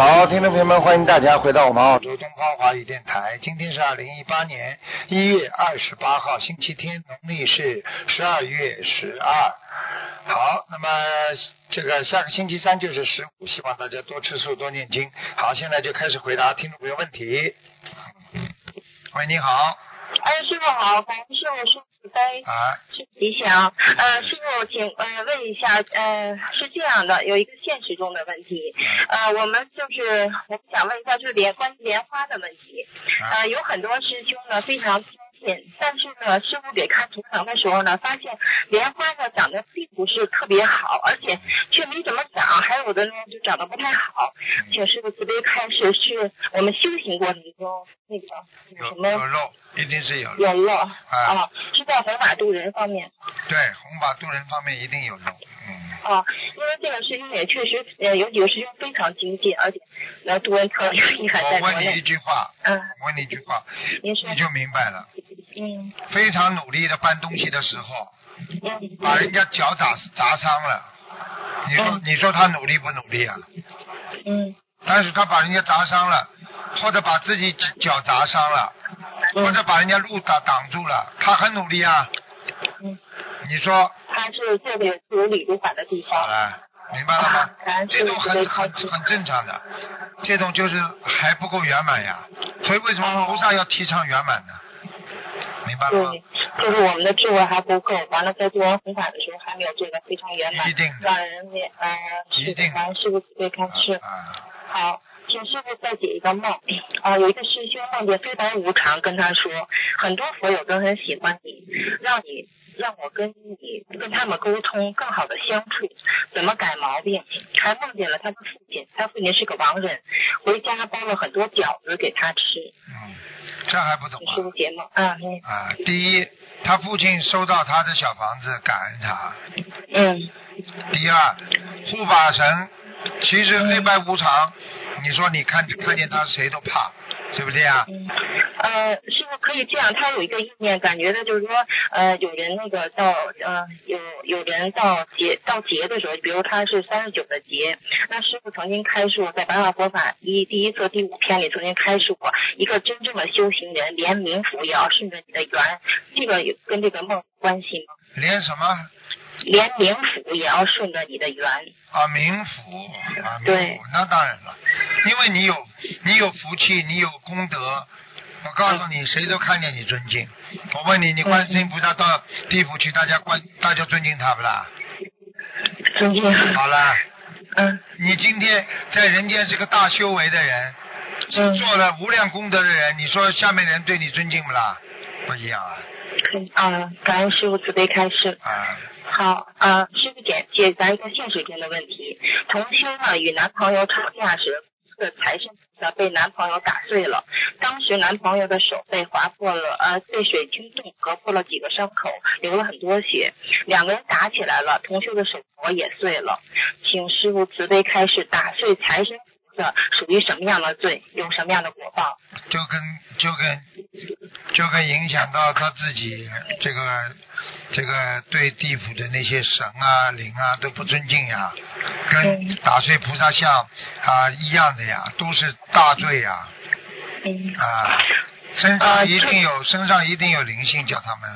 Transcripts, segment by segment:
好，听众朋友们，欢迎大家回到我们澳洲东方华语电台。今天是二零一八年一月二十八号，星期天，农历是十二月十二。好，那么这个下个星期三就是十五，希望大家多吃素，多念经。好，现在就开始回答听众朋友问题。喂，你好。哎，师傅好，感谢师傅啊，吉祥。呃，师傅，请呃问一下，呃，是这样的，有一个现实中的问题，呃，我们就是我们想问一下，就是莲关于莲花的问题，呃，有很多师兄呢非常但是呢，师傅给看图腾的时候呢，发现莲花呢长得并不是特别好，而且却没怎么长，还有的呢就长得不太好。请师傅慈悲开示，是我们修行过程中那个有什么有有肉，一定是有肉。有肉啊，啊，是在弘法度人方面。对，弘法度人方面一定有肉。嗯，啊，因为这个师兄也确实，呃，有几个师兄非常精进，而且呃，读文特别厉害，在我问你一。句话，嗯，我问你一句话，您说你，就明白了。嗯非常努力的搬东西的时候，嗯把人家脚砸砸伤了。你说嗯你说他努力不努力啊？嗯但是他把人家砸伤了，或者把自己脚砸伤了，或者嗯把人家路挡挡住了，他很努力啊。嗯，你说他是做的有理如法的地方。好了，明白了吗这种很很很正常的，这种就是还不够圆满呀。所以为什么菩萨要提倡圆满呢？明白了吗？对，就是我们的智慧还不够，完了在做完弘法的时候还没有做得非常圆满，一定让人面呃，是一定的，感恩师傅慈悲开示。啊，好，请师傅再解一个梦。啊、有一个师兄梦见非凡无常跟他说，很多佛友都很喜欢你，让你让我跟你跟他们沟通，更好的相处，怎么改毛病。还梦见了他的父亲，他父亲是个亡人，回家包了很多饺子给他吃。嗯，这还不懂请师傅啊？解梦。啊，嗯啊，第一，他父亲收到他的小房子，感恩他。嗯第二，护法神其实黑白无常，你说你看看见他谁都怕，对不对啊？嗯，呃，师傅可以这样，他有一个意念，感觉的就是说，呃，有人那个到呃有有人到节到节的时候，比如他是三十九的节，那师傅曾经开示在《白话佛法》一第一册第五篇里曾经开示过，一个真正的修行人，连冥府也要顺着你的缘，这个有跟这个梦有关系吗？连什么连冥府也要顺着你的缘。啊冥府啊冥对府，那当然了，因为你有你有福气，你有功德。我告诉你，谁都看见你尊敬。我问你，你观世音菩萨到地府去，大家观大家尊敬他不啦？尊敬。好了，嗯你今天在人间是个大修为的人，嗯，做了无量功德的人，你说下面人对你尊敬不啦？不一样啊啊，感恩师傅慈悲开示。啊！好，啊，师傅解解答一个现实中的问题。同修呢与男朋友吵架时，的财神菩萨被男朋友打碎了，当时男朋友的手被划破了，呃，被水冲动割破了几个伤口，流了很多血。两个人打起来了，同修的手镯也碎了。请师傅慈悲开示，打碎财神菩萨属于什么样的罪，有什么样的果报？就跟就跟就跟影响到他自己这个这个对地府的那些神啊灵啊都不尊敬呀，跟嗯打碎菩萨像啊一样的呀，都是大罪呀。嗯，啊！身啊上一定有身上一定有灵性，叫他们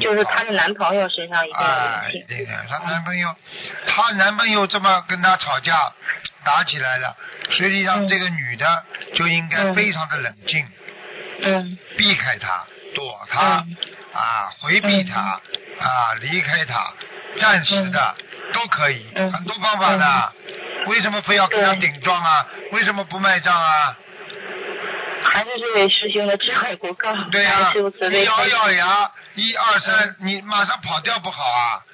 就是她的男朋友身上一定有啊，灵性。对的，她男朋友，她男朋友这么跟她吵架，打起来了，实际上嗯。这个女的就应该嗯。非常的冷静，嗯。避开他，躲他，嗯啊，回避他，啊，离开他，暂时的、都可以，嗯很多方法的。为什么非要跟他顶撞啊？为什么不卖账啊？还是这位师兄的智慧不够。对呀、感恩师傅慈你咬咬牙，一二三，你马上跑掉不好啊！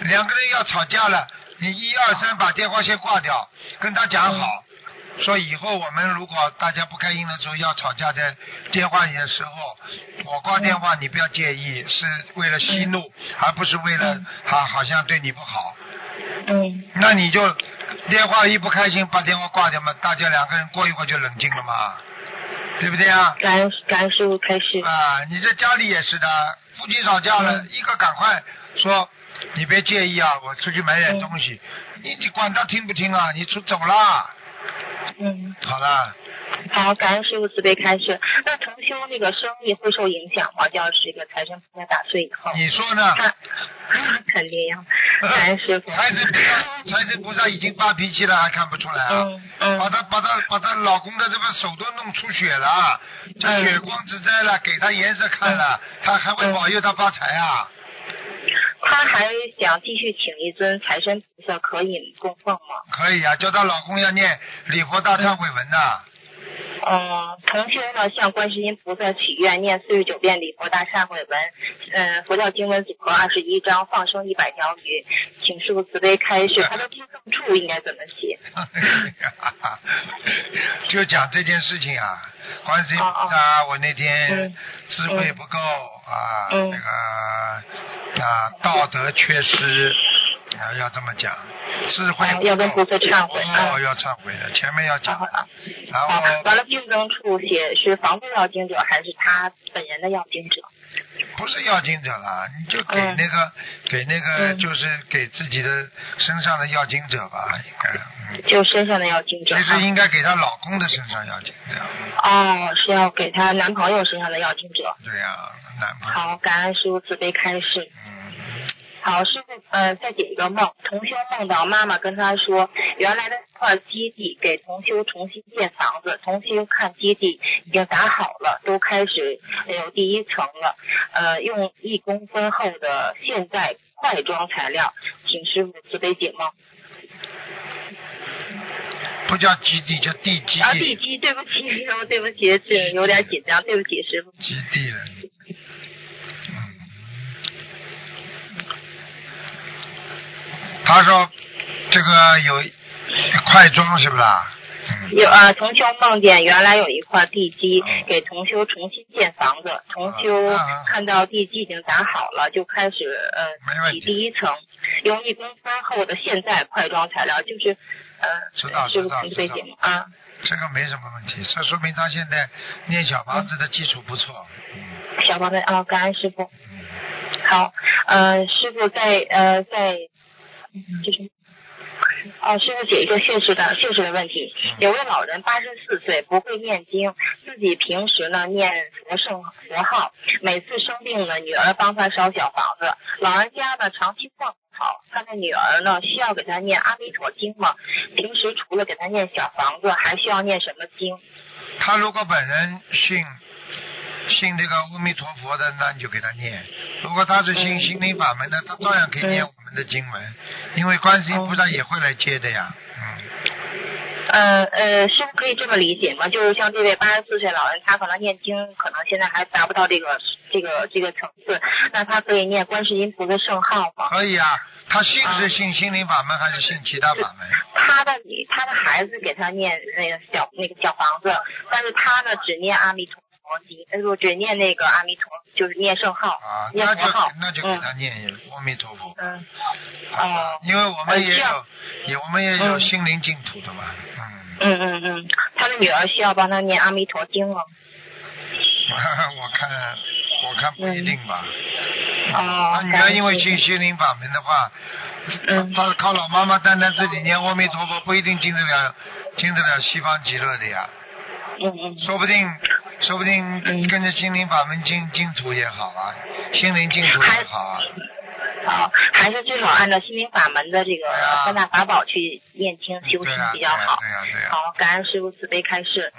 两个人要吵架了，你一二三把电话先挂掉，跟他讲好，说以后我们如果大家不开心的时候要吵架，在电话里的时候，我挂电话你不要介意，是为了息怒，而不是为了好好像对你不好。嗯那你就电话一不开心，把电话挂掉嘛，大家两个人过一会儿就冷静了嘛，对不对啊？感恩感恩师傅开示。啊，你这家里也是的，夫妻吵架了，嗯一个赶快说，你别介意啊，我出去买点嗯东西，你你管他听不听啊？你出走啦，嗯，好了，好，感恩师傅慈悲开示。那同修那个生意会受影响吗？要是这个财神菩萨打碎以后，你说呢？他 肯定呀。感恩师傅。财神菩萨，财神菩萨已经发脾气了，还看不出来啊？嗯嗯把他把他把他老公的这个手都弄出血了，这嗯血光之灾了，给他颜色看了，他还会保佑他发财啊？她还想继续请一尊财神菩萨可以供奉吗？可以啊，叫她老公要念礼佛大忏悔文的。嗯，同时呢向观世音菩萨许愿，念四十九遍礼佛大忏悔文，嗯，佛教经文组合二十一章，放生一百条鱼，请师傅慈悲开示，他的经赠处应该怎么写？就讲这件事情啊，观世音菩萨，我那天嗯。智慧不够啊，嗯。这个啊道德缺失啊，要这么讲，智慧要跟菩萨忏悔哦，啊。要忏悔的，前面要讲好的，然好后，完了病症处写是房子要经者还是他本人的要经者？不是要经者了，你就给嗯。那个给那个嗯。就是给自己的身上的要经者吧，应该，嗯，就身上的要经者。其实应该给她老公的身上要经者，哦，是要给她男朋友身上的要经者。对呀，男朋友，好，感恩师傅慈悲开示。嗯。好，师傅，呃，再解一个梦。同修梦到妈妈跟他说，原来的一块基地给同修重新建房子，同修看基地已经打好了，都开始有第一层了，呃，用一公分厚的现代块装材料，请师傅慈悲解梦。不叫基地，叫地基啊，地基，对不起，师 傅，对不起，是有点紧张，对不起，师傅。基地了。他说这个有块装是不是有啊，同修梦见原来有一块地基嗯给同修重新建房子，同修看到地基已经打好了，就开始呃第一层，用一公分厚的现代块装材料，就是呃，知道知道啊。这个没什么问题，这说明他现在念小房子的基础不错。嗯。小房子啊，感恩师傅。嗯，好，呃，师傅在呃在，就是。哦，师傅解一个现实的现实的问题。有位老人八十四岁，不会念经，自己平时呢念佛圣佛号，每次生病呢，女儿帮他烧小房子。老人家呢长期状不好，他的女儿呢需要给他念阿弥陀经吗？平时除了给他念小房子，还需要念什么经？他如果本人信信这个阿弥陀佛的，那你就给他念；如果他是信嗯心灵法门的，他照样可以念嗯我们的经文，因为观世音菩萨也会来接的呀。嗯。呃呃，师傅可以这么理解吗？就是像这位八十四岁老人，他可能念经，可能现在还达不到这个这个这个层次，那他可以念观世音菩萨圣号吗？可以啊，他信啊是信心灵法门还是信其他法门？他的，他的孩子给他念那个小那个小房子，但是他呢只念阿弥陀佛经，呃不只念那个阿弥陀，就是念圣号，啊，那就念佛号。那就给他念阿弥陀佛，嗯，好吧哦。因为我们也也我们也有嗯。心灵净土的嘛，嗯，嗯嗯嗯，他的女儿需要帮他念阿弥陀经吗？我看我看不一定吧。啊他，女儿因为信心灵法门的话，嗯。他靠老妈妈单单自己念阿弥陀佛，不一定进得了进得了西方极乐的呀，嗯嗯。说不定说不定嗯跟着心灵法门进净土也好啊，心灵净土也好啊。好，还是最好按照心灵法门的这个三大法宝去念经修行比较好。对呀，对呀，好，感恩师傅慈悲开示。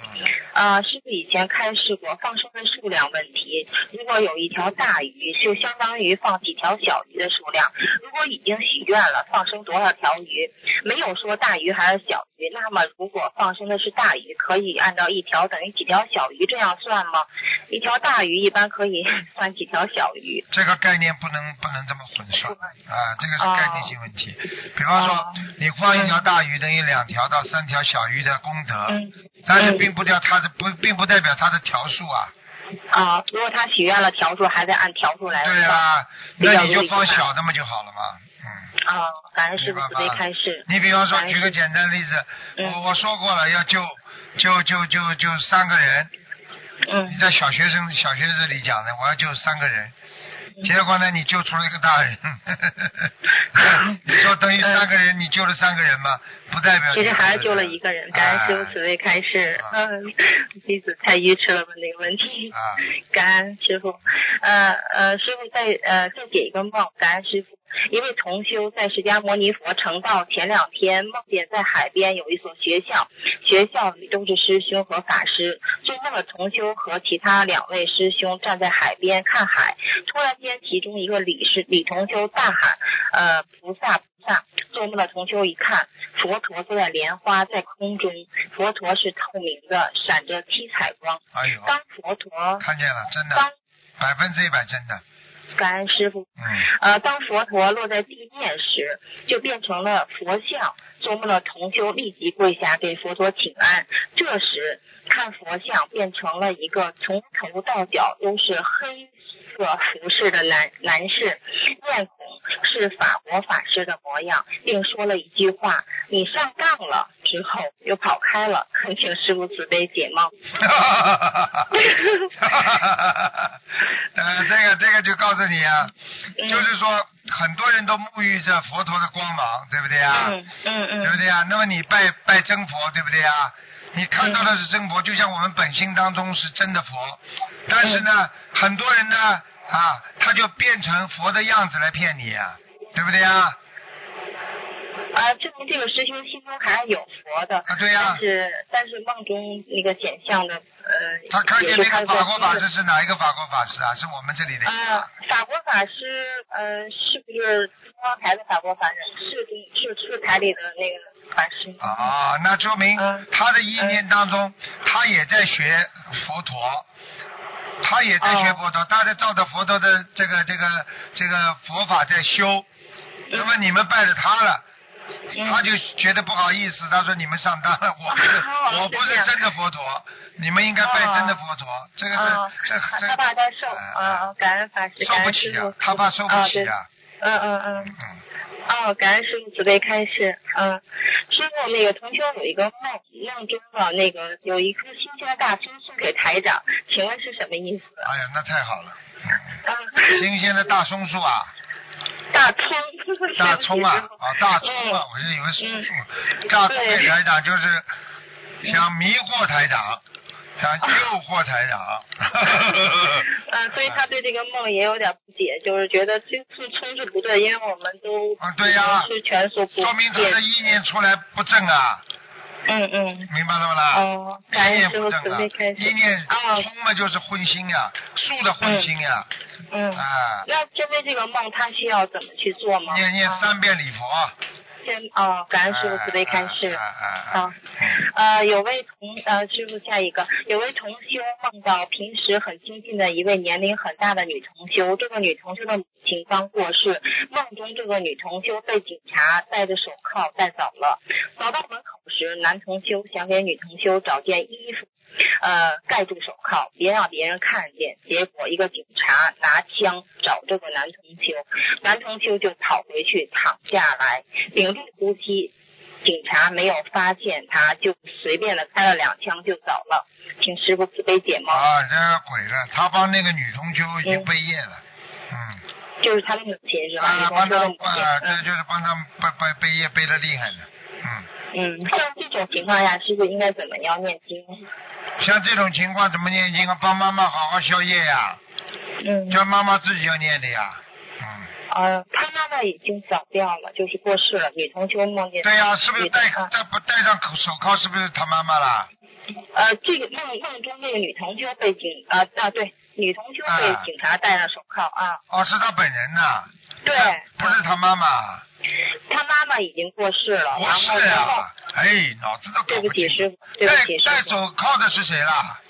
师傅以前开示过，放生的数数量问题。如果有一条大鱼，就相当于放几条小鱼的数量。如果已经许愿了，放生多少条鱼，没有说大鱼还是小鱼，那么如果放生的是大鱼，可以按照一条等于几条小鱼这样算吗？一条大鱼一般可以 算几条小鱼？这个概念不能不能这么混算啊，这个是概念性问题。比方说，你放一条大鱼等于两条到三条小鱼的功德，嗯但是并不掉它的不，并不代表它的条数啊。啊，如果他许愿了条数，还得按条数来算。对啊，那你就放小的嘛就好了嘛。嗯。啊，感恩师傅慈悲明白吧开示。你比方说举个简单的例子，嗯我我说过了，要救救救救救三个人，嗯你在小学生小学这里讲的，我要救三个人，嗯结果呢，你救出了一个大人，你说等于三个人，你救了三个人吗？不代表其实还是救了一个人，感恩师傅哎慈悲开示。啊嗯，弟子太愚痴了，问那个问题。啊，感恩师傅，呃呃，师傅再呃再解一个梦，感恩师傅。一位同修在释迦牟尼佛成道前两天，梦见在海边有一所学校，学校里都是师兄和法师。做梦的同修和其他两位师兄站在海边看海，突然间，其中一个李师李同修大喊：“呃，菩萨菩萨！”做梦的同修一看，佛陀坐在莲花在空中，佛陀是透明的，闪着七彩光。哎呦，当佛陀看见了，真的当百分之一百真的，感恩师傅，嗯，呃，当佛陀落在地面时，就变成了佛像。做梦的同修立即跪下给佛陀请安。这时看佛像变成了一个从头到脚都是黑色服饰的男男士，面孔是法国法师的模样，并说了一句话：“你上当了。”之后又跑开了。恳请师傅慈悲解梦。呃，这个这个就告诉你啊，嗯就是说很多人都沐浴着佛陀的光芒，对不对啊？嗯嗯嗯对不对啊？那么你拜拜真佛，对不对啊？你看到的是真佛，就像我们本心当中是真的佛，但是呢，很多人呢啊，他就变成佛的样子来骗你啊，对不对啊？啊，证明这个师兄心中还是有佛的。啊，对呀、但是但是梦中那个显像的呃，他看见那个法国法师是哪一个法国法师啊？是我们这里的。呃，法国法师，呃，是不是中央台的法国法师？是中是是台里的那个法师。啊，那说明嗯他的意念当中，他也在学佛陀，他也在学佛陀，他在照着佛陀的这个这个这个佛法在修。那么你们拜了他了，嗯他就觉得不好意思，他说你们上当了，我不是 哦我不是真的佛陀，你们应该拜真的佛陀，这个啊，是这这他他怕他受哎啊，感恩法师，受不起啊他怕受不起啊。嗯嗯嗯。嗯。哦，感恩师傅慈悲开示。嗯，师傅那个同学有一个梦，梦中的那个有一颗新鲜的大葱送给台长，请问是什么意思？哎呀，那太好了，新鲜的大松树啊，大葱。大葱啊，啊，大葱啊，嗯。我就以为是大葱给台长就是想迷惑台长，想诱惑台长。嗯，所以他对这个梦也有点不解，就是觉得这次葱是不对，因为我们都啊对呀。说明他的意念出来不正啊，嗯嗯。明白了不啦？哦，意感念不开，示。意念哦葱嘛就是荤心呀，树的荤心呀，嗯。啊，那针对这个梦，他需要怎么去做吗？念念啊三遍礼佛。先哦，感恩师傅慈悲开示。啊啊啊啊，呃，有位同呃师傅下一个，有位同修梦到平时很亲近的一位年龄很大的女同修，这个女同修的母亲刚过世，梦中这个女同修被警察戴着手铐带走了。走到门口时，男同修想给女同修找件衣服，呃，盖住手铐，别让别人看见。结果一个警察拿枪找这个男同修，男同修就跑回去躺下来，屏住呼吸。警察没有发现他，就随便的开了两枪就走了。请师傅慈悲解梦，啊，这个鬼了，他帮那个女同修已经嗯背业了，嗯。就是他的母亲是吧？啊，帮他修的母亲。啊，这嗯就是帮他们背背背业背的厉害的，嗯，嗯，像这种情况下，师傅应该怎么样念经？像这种情况怎么念经啊？帮妈妈好好消业呀，嗯，叫妈妈自己要念的呀，嗯，呃，他妈妈已经走掉了，就是过世了。女同修梦见对呀、是不是戴戴不戴上口手铐是不是他妈妈啦？呃，这个梦梦中这个女同修被警啊啊对，女同修被啊警察戴上手铐啊，哦，是他本人呐。对不是他妈妈。他妈妈已经过世了，不然后是然后啊，哎，脑子都搞对不起师傅，对不起师傅，戴手铐的是谁啦？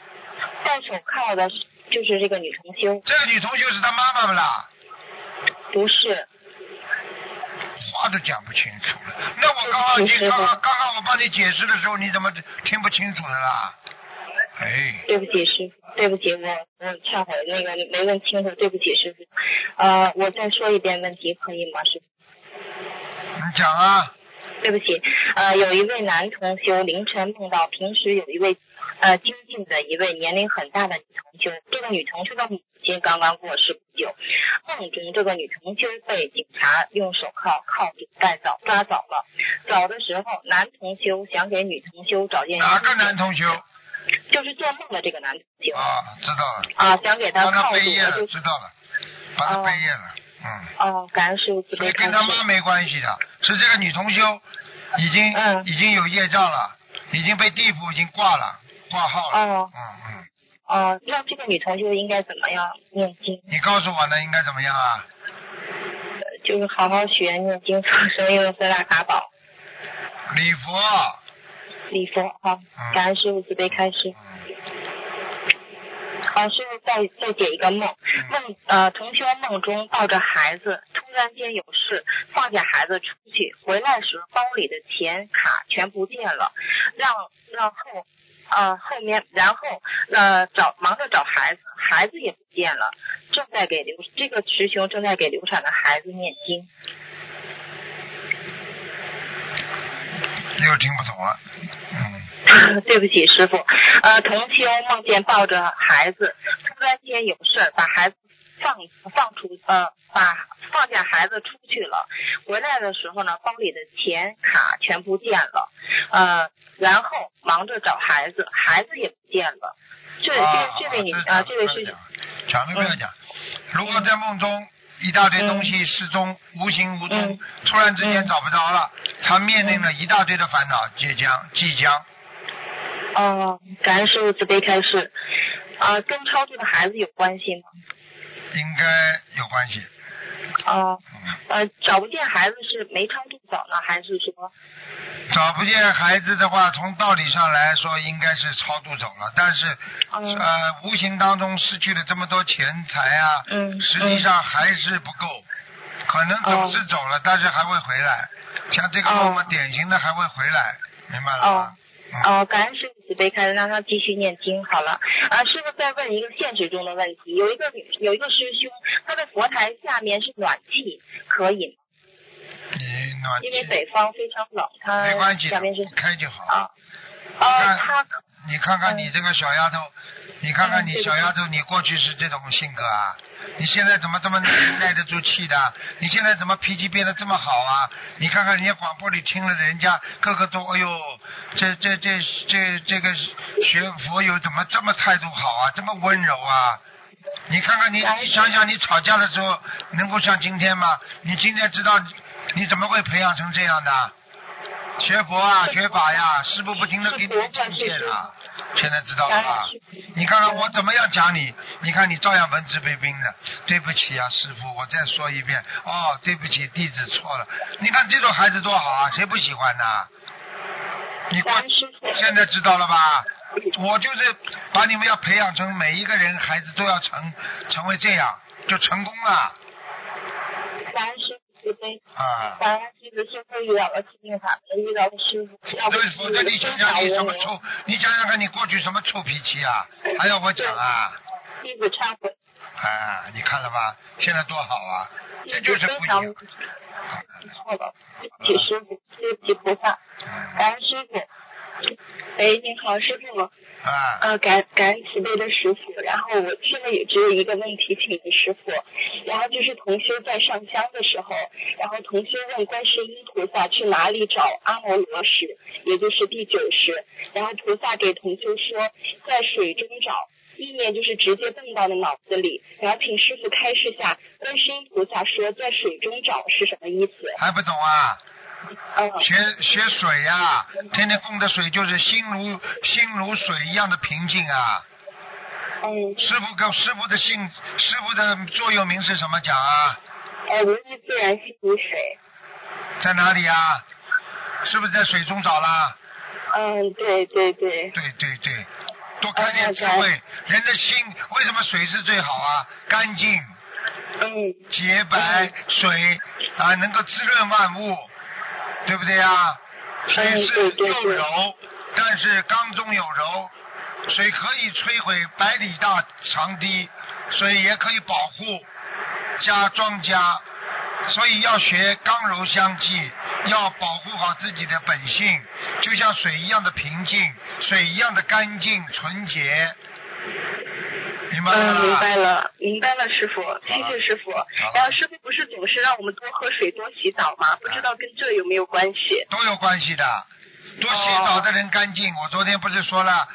戴手铐的就是这个女同修，这个女同修是他妈妈不啦？不是，话都讲不清楚了。那我刚刚你刚刚刚刚我帮你解释的时候，你怎么听不清楚的啦？哎，对不起师傅，对不起我我忏悔那个没问清楚，对不起师傅，呃，我再说一遍问题可以吗师傅？你讲啊。对不起，呃，有一位男同修凌晨梦到平时有一位呃精进的一位年龄很大的女同修，这个女同修的母亲刚刚过世不久，梦中这个女同修被警察用手铐铐住带走抓走了，走的时候男同修想给女同修找件哪个男同修？就是做梦的这个男同修啊，知道了，啊，想给他铐住，背业了，就知道了，把他哦背业了，嗯。哦，感恩师傅慈所以悲跟他妈没关系的，是这个女同修已经、嗯已经有业障了，已经被地府已经挂了挂号了。哦嗯嗯，哦，那这个女同学应该怎么样念经？你告诉我呢，应该怎么样啊？就是好好学念经，放生用四大法宝。礼佛。礼佛好，嗯感恩师傅慈悲开示。好，师傅再再解一个梦，梦呃同修梦中抱着孩子，突然间有事，放下孩子出去，回来时包里的钱卡全不见了，让让后呃后面然后呃找忙着找孩子，孩子也不见了，正在给流这个师兄正在给流产的孩子念经。又听不懂了。嗯，对不起，师傅。呃，同修梦见抱着孩子，突然间有事，把孩子放放出呃，把放下孩子出去了。回来的时候呢，包里的钱卡全不见了，呃，然后忙着找孩子，孩子也不见了。这啊这这位女啊啊，这位是讲都不要讲。如果在梦中一大堆东西失踪，无形无踪嗯，突然之间嗯找不着了，他面临了一大堆的烦恼，即将即将。哦，感恩师傅慈悲开示。啊、跟超度的孩子有关系吗？应该有关系。哦、嗯，呃，找不见孩子是没超度走呢，还是说？找不见孩子的话，从道理上来说应该是超度走了，但是、嗯呃，无形当中失去了这么多钱财啊，嗯实际上还是不够，可能走是走了，但是还会回来。像这个梦嘛，哦典型的还会回来，明白了哦吗？嗯哦，感恩师傅慈悲开恩，让他继续念经好了。啊，师傅再问一个现实中的问题，有一个女有一个师兄，他的佛台下面是暖气，可以吗？你暖因为北方非常冷，他没关系的下面是，开就好。啊。看哦，他你看看你这个小丫头，你看看你小丫头，你过去是这种性格啊？你现在怎么这么耐 耐得住气的？你现在怎么脾气变得这么好啊？你看看人家广播里听了，人家个个都哎呦，这这这这这个学佛友怎么这么态度好啊？这么温柔啊？你看看你，你想想你吵架的时候能够像今天吗？你今天知道你怎么会培养成这样的？学佛啊，学法呀，师傅不停的给你境界啊，现在知道了吧？你看看我怎么样讲你，你看你照样文质彬彬的。对不起啊，师傅，我再说一遍。哦，对不起，弟子错了。你看这种孩子多好啊，谁不喜欢呢？你过。现在知道了吧？我就是把你们要培养成每一个人孩子都要成成为这样，就成功了慈悲，啊。感恩弟子幸亏遇到了心灵法门，遇到了师傅，要不对，否则你想想你什么臭，你想想看你过去什么臭脾气啊？还要我讲啊？弟子忏悔，啊，你看了吧？现在多好啊！这就是不一样。错了，对不起师傅，对不起菩萨，嗯感恩师傅。喂，您好，师傅。啊，呃，感感恩慈悲的师傅，然后我现在也只有一个问题请问师傅，然后就是同修在上香的时候，然后同修问观世音菩萨去哪里找阿摩罗什，也就是第九识，然后菩萨给同修说在水中找，意念就是直接蹦到了脑子里，然后请师傅开示下，观世音菩萨说在水中找是什么意思？还不懂啊？哦学学水呀、天天供的水就是心如心如水一样的平静啊。嗯，师傅跟师傅的姓，师傅的座右铭是什么讲啊？自然水。在哪里啊？是不是在水中找啦？嗯，对对对。对对对，多看点智慧。人的心为什么水是最好啊？干净、嗯洁白，水啊能够滋润万物，对不对啊？水嗯是又柔，但是刚中有柔。水可以摧毁百里大长堤，水也可以保护家庄稼，所以要学刚柔相济，要保护好自己的本性，就像水一样的平静，水一样的干净纯洁。明白了嗯，明白了，明白了，师傅，谢谢师傅。然后师傅不是总是让我们多喝水、多洗澡吗？不知道跟这有没有关系？都有关系的。多洗澡的人干净，我昨天不是说了，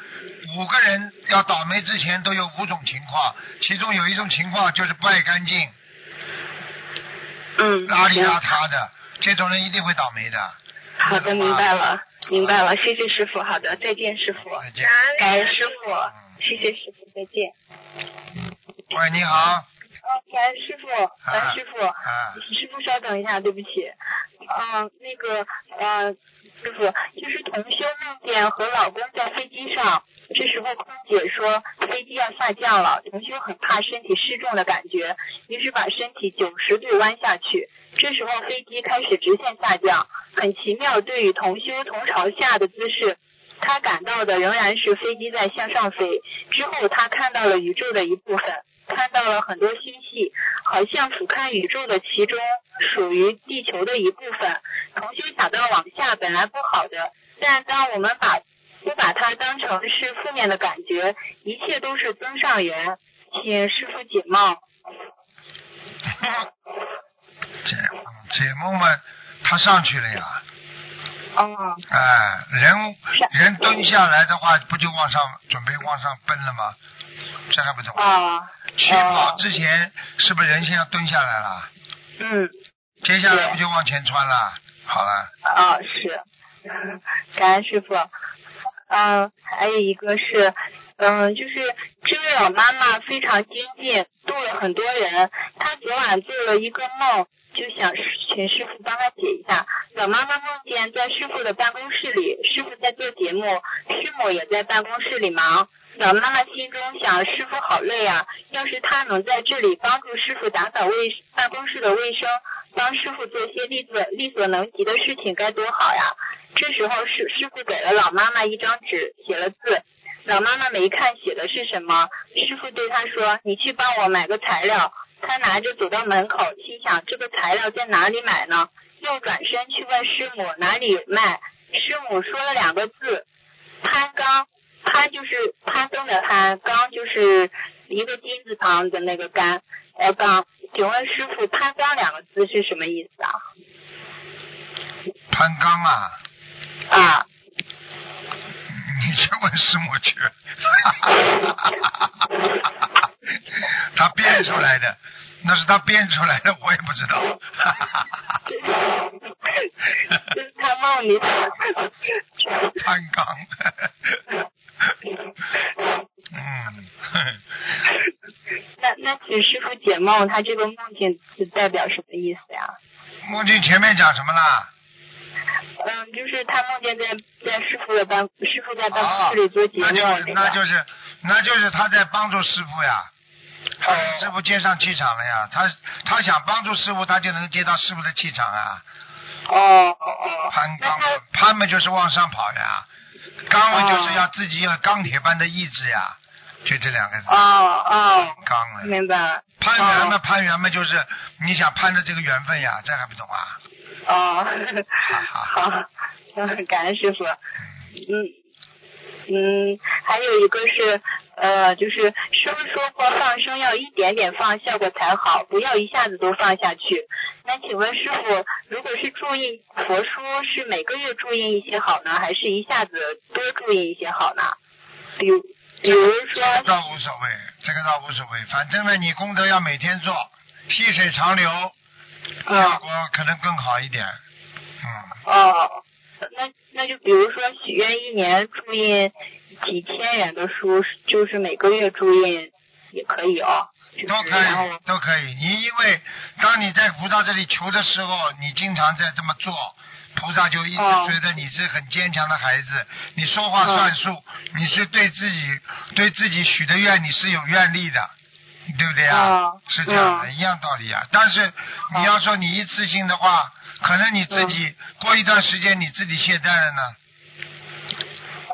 五个人要倒霉之前都有五种情况，其中有一种情况就是不爱干净，嗯，邋里邋遢的，这种人一定会倒霉的。好的，明白了，明白了，谢谢师傅。好的，再见，师傅。再见。感恩师傅，谢谢师傅，再见。喂，你好。哦，感恩师傅，感恩师傅。啊，师傅稍等一下，对不起。嗯、那个呃，师傅，就是同修梦见和老公在飞机上，这时候空姐说飞机要下降了，同修很怕身体失重的感觉，于是把身体九十度弯下去。这时候飞机开始直线下降，很奇妙，对于同修同朝下的姿势。他感到的仍然是飞机在向上飞，之后他看到了宇宙的一部分，看到了很多星系，好像俯瞰宇宙的其中属于地球的一部分。同修想到往下本来不好的，但当我们把不把它当成是负面的感觉，一切都是增上缘。请师傅解梦。解解梦嘛，他上去了呀。哦，哎，人人蹲下来的话，不就往上准备往上奔了吗？这还不懂？啊，起跑之前是不是人先要蹲下来了？嗯，接下来不就往前穿了？好了，啊，是，感恩师傅。嗯，还有一个是，嗯，就是这位老妈妈非常精进，度了很多人。她昨晚做了一个梦，就想请师傅帮她解一下。老妈妈梦见在师傅的办公室里，师傅在做节目，师母也在办公室里忙。老妈妈心中想，师傅好累啊！要是她能在这里帮助师傅打扫卫办公室的卫生，帮师傅做些力所力所能及的事情，该多好呀！这时候师师傅给了老妈妈一张纸，写了字。老妈妈没看写的是什么，师傅对她说：“你去帮我买个材料。”她拿着走到门口，心想这个材料在哪里买呢？又转身去问师母哪里卖。师母说了两个字：攀钢。攀就是攀登的攀，钢就是一个金字旁的那个杆，呃钢。请问师傅，攀钢两个字是什么意思啊？攀钢啊，啊，你去问师母去，他变出来的，那是他变出来的，我也不知道。他梦里的。攀钢，嗯，那那请师傅解梦，他这个梦境是代表什么意思呀？梦境前面讲什么啦？嗯，就是他梦见在在师傅的办师傅在办公啊室里做节目，那就是那就是那就是他在帮助师傅呀，师傅接上气场了呀。他他想帮助师傅，他就能接到师傅的气场啊。哦哦哦，攀钢攀嘛就是往上跑呀，钢嘛就是哦要自己有钢铁般的意志呀，就这两个字。哦哦，钢了。明白了。攀缘嘛，哦攀缘嘛就是你想攀着这个缘分呀，这还不懂啊？哦，好好，嗯，感恩师傅。嗯嗯，还有一个是呃，就是师傅说过放生要一点点放，效果才好，不要一下子都放下去。那请问师傅，如果是注意佛书，是每个月注意一些好呢，还是一下子多注意一些好呢？比如比如说这个，倒无所谓，这个倒无所谓，反正呢，你功德要每天做，细水长流，效嗯果可能更好一点。嗯，哦，那那就比如说许愿一年注印几千元的书，就是每个月注印也可以哦。就是都可以，都可以。你因为当你在菩萨这里求的时候，你经常在这么做，菩萨就一直哦觉得你是很坚强的孩子，你说话算数，你是对自己对自己许的愿你是有愿力的，对不对啊？哦是这样的，嗯一样道理啊。但是你要说你一次性的话，可能你自己过一段时间你自己懈怠了呢。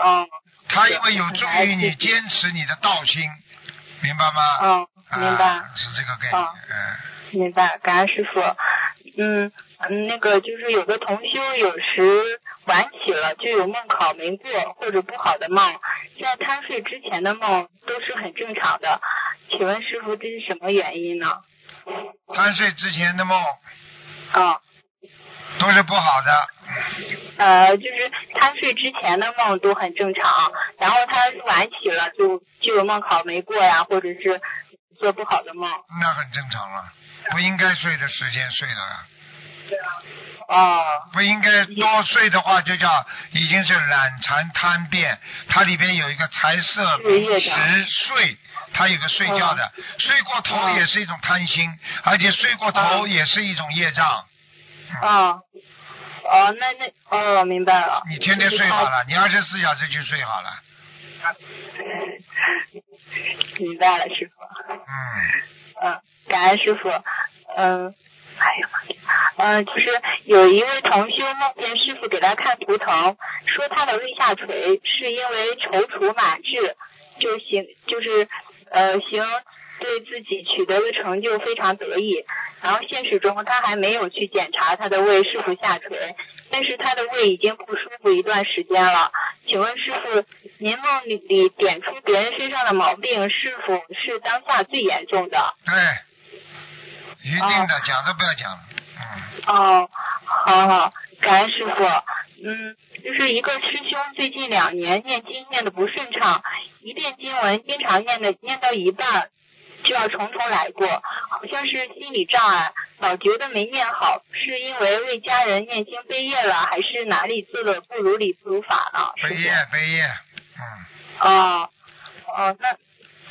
嗯他因为有助于你坚持你的道心，明白吗？嗯，明白。啊，是这个概念，哦嗯。明白，感恩师傅。嗯嗯，那个就是有个同修有时晚起了就有梦考没过或者不好的梦，在贪睡之前的梦都是很正常的，请问师傅这是什么原因呢？贪睡之前的梦啊、都是不好的，呃，就是贪睡之前的梦都很正常，然后他晚起了就就有梦考没过呀，或者是做不好的梦。那很正常了。不应该睡的时间睡了，哦不应该多睡的话，就叫已经是懒馋贪便。它里边有一个财色食睡，它有个睡觉的，睡过头嗯也是一种贪心，而且睡过头嗯也是一种业障。啊哦，那那哦，明白了。你天天睡好了，你二十四小时就睡好了，明白了，师傅。嗯，嗯，感恩师傅。嗯，哎呀妈呀，嗯，就是有一位同修梦见师傅给他看图腾，说他的胃下垂是因为踌躇满志，就行就是呃行对自己取得的成就非常得意。然后现实中他还没有去检查他的胃是否下垂，但是他的胃已经不舒服一段时间了。请问师傅，您梦里点出别人身上的毛病，是否是当下最严重的？对，一定的，讲都不要讲了，嗯。哦，好好，感恩师傅。嗯，就是一个师兄最近两年念经念的不顺畅，一遍经文经常念的念到一半就要重重来过，好像是心理障碍，老觉得没念好，是因为为家人念经背业了，还是哪里做的不如理不如法呢？师背业背业，嗯，哦哦，那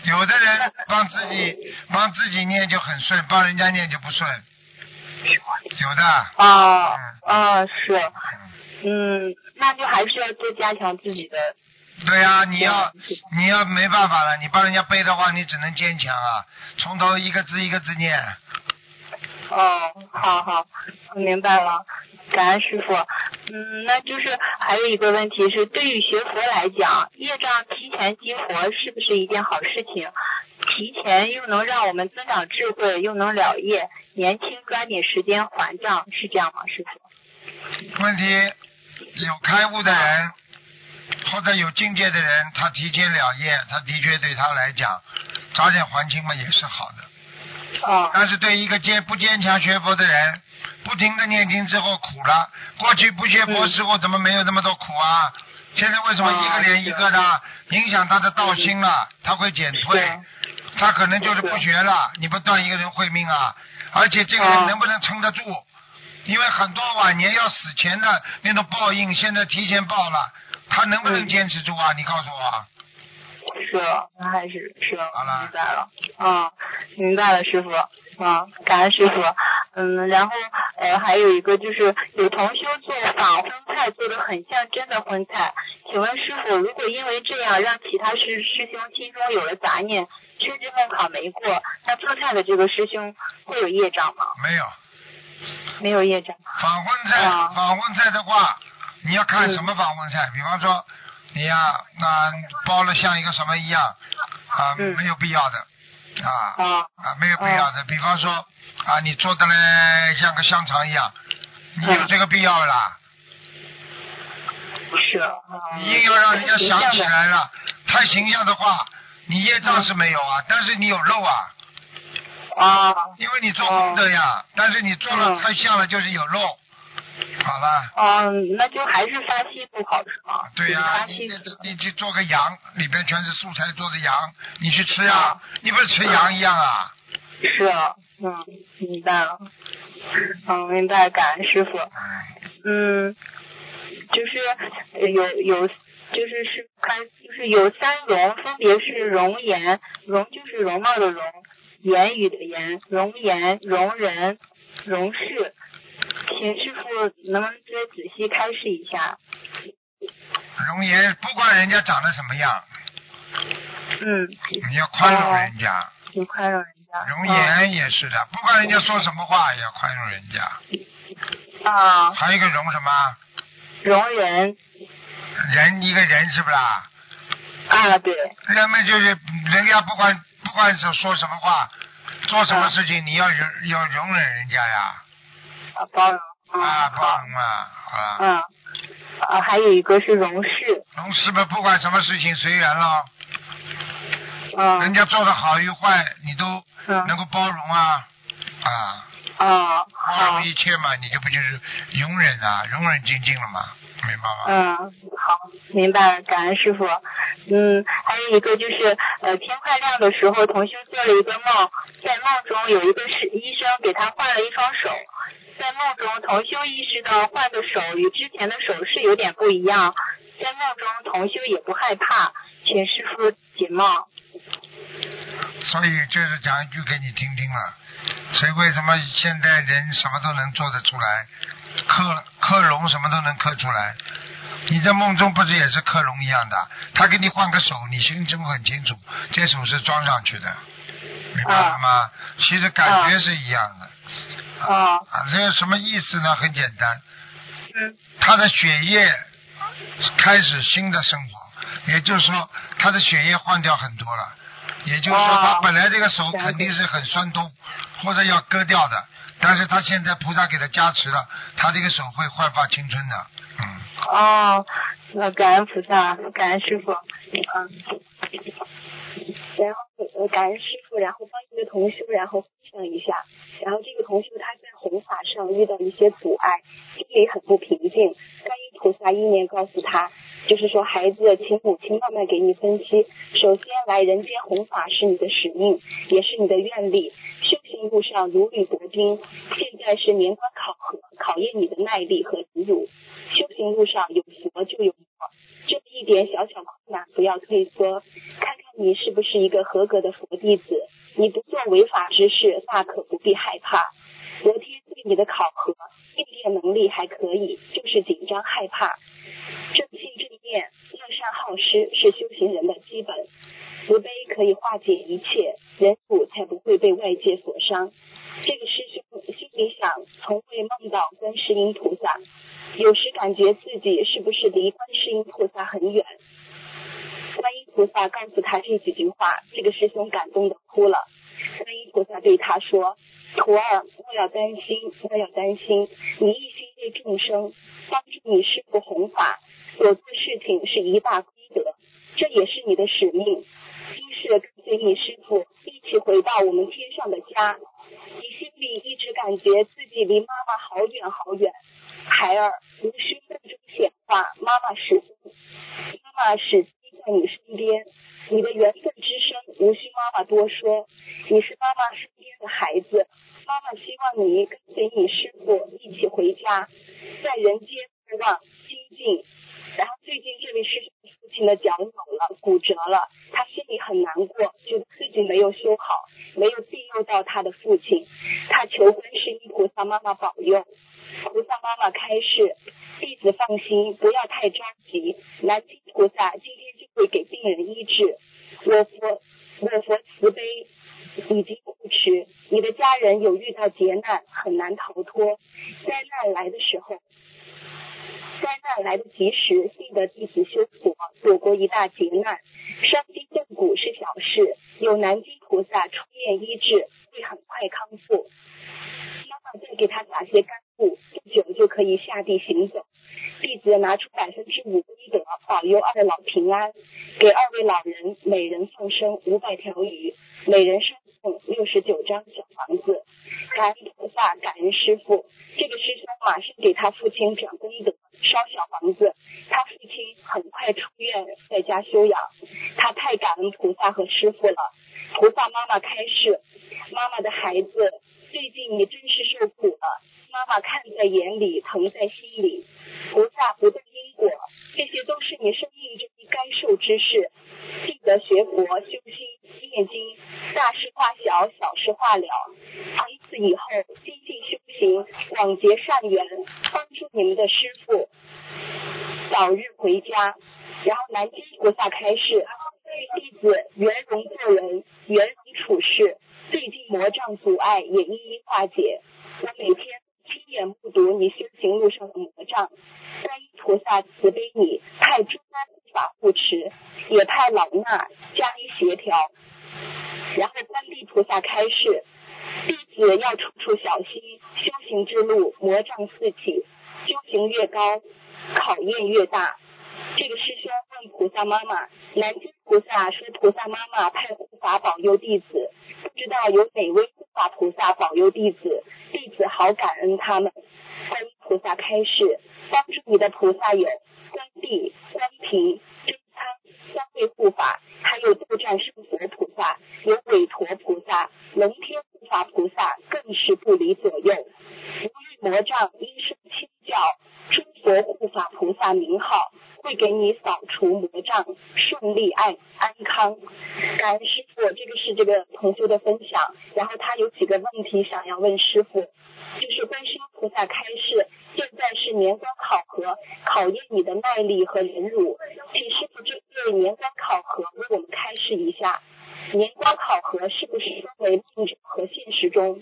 有的人帮自己帮自己念就很顺，帮人家念就不顺，有的，啊啊是，嗯，嗯，那就还是要多加强自己的对呀、你要嗯。你要没办法了，你帮人家背的话，你只能坚强啊，从头一个字一个字念，哦，好好，我明白了，感恩师傅。嗯，那就是还有一个问题是，对于学佛来讲，业障提前激活是不是一件好事情？提前又能让我们增长智慧，又能了业，年轻抓紧时间还账，是这样吗，师傅？问题有开悟的人或者有境界的人，他提前了业，他的确对他来讲，早点还清嘛也是好的。哦，但是对一个坚不坚强学佛的人，不停的念经之后苦了。过去不学佛时候怎么没有那么多苦啊？现在为什么一个连一个的，影响他的道心了？他会减退是，他可能就是不学了。你不断一个人会命啊，而且这个人哦能不能撑得住？因为很多晚年要死前的那种报应，现在提前报了，他能不能嗯坚持住啊？你告诉我。是，那还是是，明白了，嗯，明白了，师傅，嗯，感恩师傅，嗯，然后呃还有一个就是有同修做仿荤菜做的很像真的荤菜，请问师傅，如果因为这样让其他师师兄心中有了杂念，甚至梦考没过，那做菜的这个师兄会有业障吗？没有。没有业障，仿荤菜，啊。仿荤菜的话，你要看什么仿荤菜？比方说，你呀、那包了像一个什么一样啊，嗯。没有必要的啊啊啊，没有必要的。比方说啊，你做的嘞像个香肠一样，你有嗯这个必要啦？不是，你硬要让人家想起来了，太形象的话，你业障是没有啊，但是你有肉啊，啊。因为你做功德呀，但是你做了嗯太像了就是有肉。好了。嗯，那就还是发心不好是吗？对呀、发你心你你去做个羊，里边全是素菜做的羊，你去吃呀、啊你不是吃羊一样啊？是啊，嗯，明白了，嗯，明白，感恩师傅。嗯，嗯，就是呃有有就是是看就是有三容，分别是容颜，容就是容貌的容，言语的言，容颜、容人、容事。请师傅能不能再仔细开示一下？容颜不管人家长得什么样，嗯，你要宽容人家。你宽容人家。容颜也是的，不管人家说什么话，也要宽容人家。啊，还有一个容什么？容人人一个人是不是啦？啊，对，人们就是人家不管不管是说什么话，做什么事情，你要容要容忍人家呀，啊包容。啊，嗯，帮啊，好了，嗯，啊，还有一个是容事，龙师们不管什么事情随缘了，人嗯家做的好与坏，你都嗯。能够包容啊，啊，啊，包好容，一切嘛，你就不就是容忍啊，容忍静静了嘛，明白吗？嗯，好，明白了，感恩师傅。嗯，还有一个就是，呃，天快亮的时候，同修做了一个梦，在梦中有一个是医生给他换了一双手，在梦中同修意识到换的手与之前的手势有点不一样，在梦中同修也不害怕，请师傅解梦。所以就是讲一句给你听听了，谁为什么现在人什么都能做得出来，克克隆什么都能刻出来？你在梦中不是也是克隆一样的？他给你换个手，你心中很清楚，这手是装上去的，明白了吗？其实感觉是一样的。啊，啊，这个什么意思呢？很简单，嗯。他的血液开始新的生活，也就是说他的血液换掉很多了，也就是说哦他本来这个手肯定是很酸痛或者要割掉的，但是他现在菩萨给他加持了，他这个手会焕发青春的，嗯，哦，那感恩菩萨，感恩师傅，嗯。然后呃，感恩师傅，然后帮一个同修，然后分享一下。然后这个同修他在弘法上遇到一些阻碍，心里很不平静。观音菩萨意念告诉他，就是说孩子，请母亲慢慢给你分析。首先来人间弘法是你的使命，也是你的愿力。修路上如履薄冰，现在是年关考核，考验你的耐力和忍辱。修行路上有佛就有魔，这么一点小小困难不要退缩，看看你是不是一个合格的佛弟子。你不做违法之事，大可不必害怕。昨天对你的考核，应变能力还可以，就是紧张害怕。正信正念、乐善好施是修行人的基本。慈悲可以化解一切，人骨才不会被外界所伤。这个师兄心里想，从未梦到观世音菩萨，有时感觉自己是不是离观世音菩萨很远。观音菩萨告诉他这几句话，这个师兄感动的哭了。观音菩萨对他说：“徒儿，莫要担心，莫要担心，你一心为众生，帮助你师父弘法，所做事情是一大功德，这也是你的使命。今世跟随你师父一起回到我们天上的家，你心里一直感觉自己离妈妈好远好远。孩儿，无需梦中显化，妈妈始终，妈妈始终在你身边。你的缘分之深，无需妈妈多说。你是妈妈身边的孩子，妈妈希望你跟随你师父一起回家，在人间勿忘精进。然后最近这位师兄父亲的脚扭了，骨折了，他心里很难过，觉得自己没有修好，没有庇佑到他的父亲，他求观世音菩萨妈妈保佑。菩萨妈妈开示，弟子放心，不要太着急，南京菩萨今天就会给病人医治。我佛我佛慈悲已经护持，你的家人有遇到劫难，很难逃脱。灾难来的时候，灾难来得及时，幸得弟子修佛，躲过一大劫难。伤筋动骨是小事，有南京菩萨出面医治，会很快康复。妈妈再给他打些甘露，不久就可以下地行走。弟子拿出百分之五功德，保佑二老平安，给二位老人每人放生五百条鱼，每人烧送六十九张小房子。感恩菩萨，感恩师傅。这个师兄马上给他父亲转功德，烧小房子。他父亲很快出院，在家休养。他太感恩菩萨和师傅了。菩萨妈妈开示，妈妈的孩子，最近你真是受苦了，妈妈看在眼里，疼在心里。菩萨不动因果，这些都是你生命中该受之事。记得学佛修心念经，大事化小，小事化了。从此以后精进修行，广结善缘，帮助你们的师傅早日回家。然后南京菩萨开示，弟子圆融做人，圆融处事，最近魔障阻碍也一一化解。我每天亲眼目睹你修行路上的魔障，观音菩萨慈悲你，派诸多护法护持，也派老衲加以协调。然后观地菩萨开示，弟子要处处小心，修行之路魔障四起，修行越高，考验越大。这个师兄问菩萨妈妈，南京菩萨说菩萨妈妈派护法保佑弟子，不知道有哪位护法菩萨保佑弟子，弟子好感恩他们。观菩萨开示，帮助你的菩萨有观地、观平、真仓三位护法，还有斗战胜佛菩萨，有韦陀菩萨、龙天护法菩萨，更是不离左右。无欲魔障，应受清教，诸佛护法菩萨名号。会给你扫除魔障，顺利安安康。感恩师傅，这个是这个同修的分享。然后他有几个问题想要问师傅，就是观世音菩萨开示，现在是年关考核，考验你的耐力和忍辱。请师傅针对年关考核为我们开示一下，年关考核是不是分为梦中和现实中？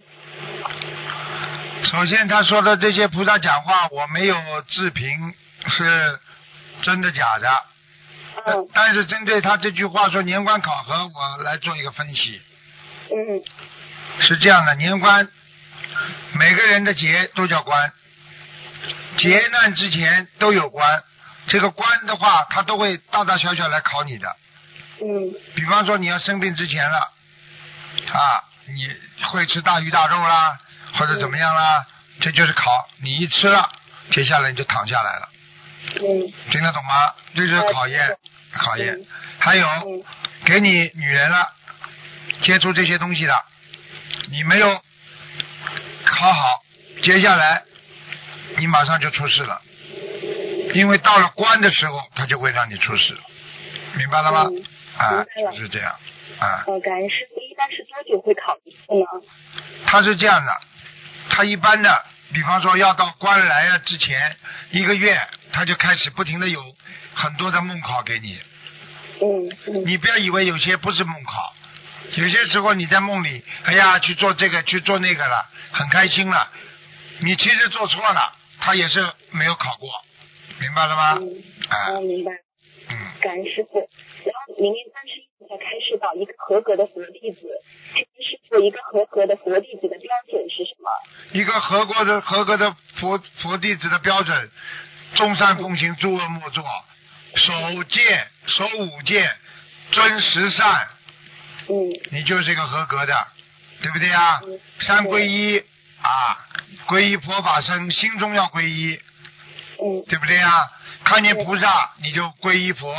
首先，他说的这些菩萨讲话，我没有置评，是。真的假的？嗯。但是针对他这句话说年关考核，我来做一个分析。嗯。是这样的，年关每个人的劫都叫关，劫难之前都有关。这个关的话，他都会大大小小来考你的。嗯。比方说你要生病之前了，啊，你会吃大鱼大肉啦，或者怎么样啦，这就是考。你一吃了，接下来你就躺下来了。嗯，听得懂吗？这就是考验，考验。还有，给你女人了，接触这些东西的，你没有考好，接下来你马上就出事了，因为到了关的时候，他就会让你出事，明白了吗？啊，就是这样，啊。呃，感恩师傅，一般是多久会考一次呢？他是这样的，他一般的。比方说，要到关来了之前一个月，他就开始不停的有很多的梦考给你。嗯。你不要以为有些不是梦考，有些时候你在梦里，哎呀，去做这个，去做那个了，很开心了。你其实做错了，他也是没有考过，明白了吗？嗯。啊，明白。嗯。感恩师傅。然后明年三十一才开始到一个合格的佛弟子。师傅，一个合格的佛弟子的标准是什么？一个合格的合格的佛佛弟子的标准，众善奉行，诸恶莫作，守戒守五戒，遵十善。嗯。你就是一个合格的，对不对啊？三皈依啊，皈依佛法僧，心中要皈依。嗯。对不对啊？看见菩萨你就皈依佛。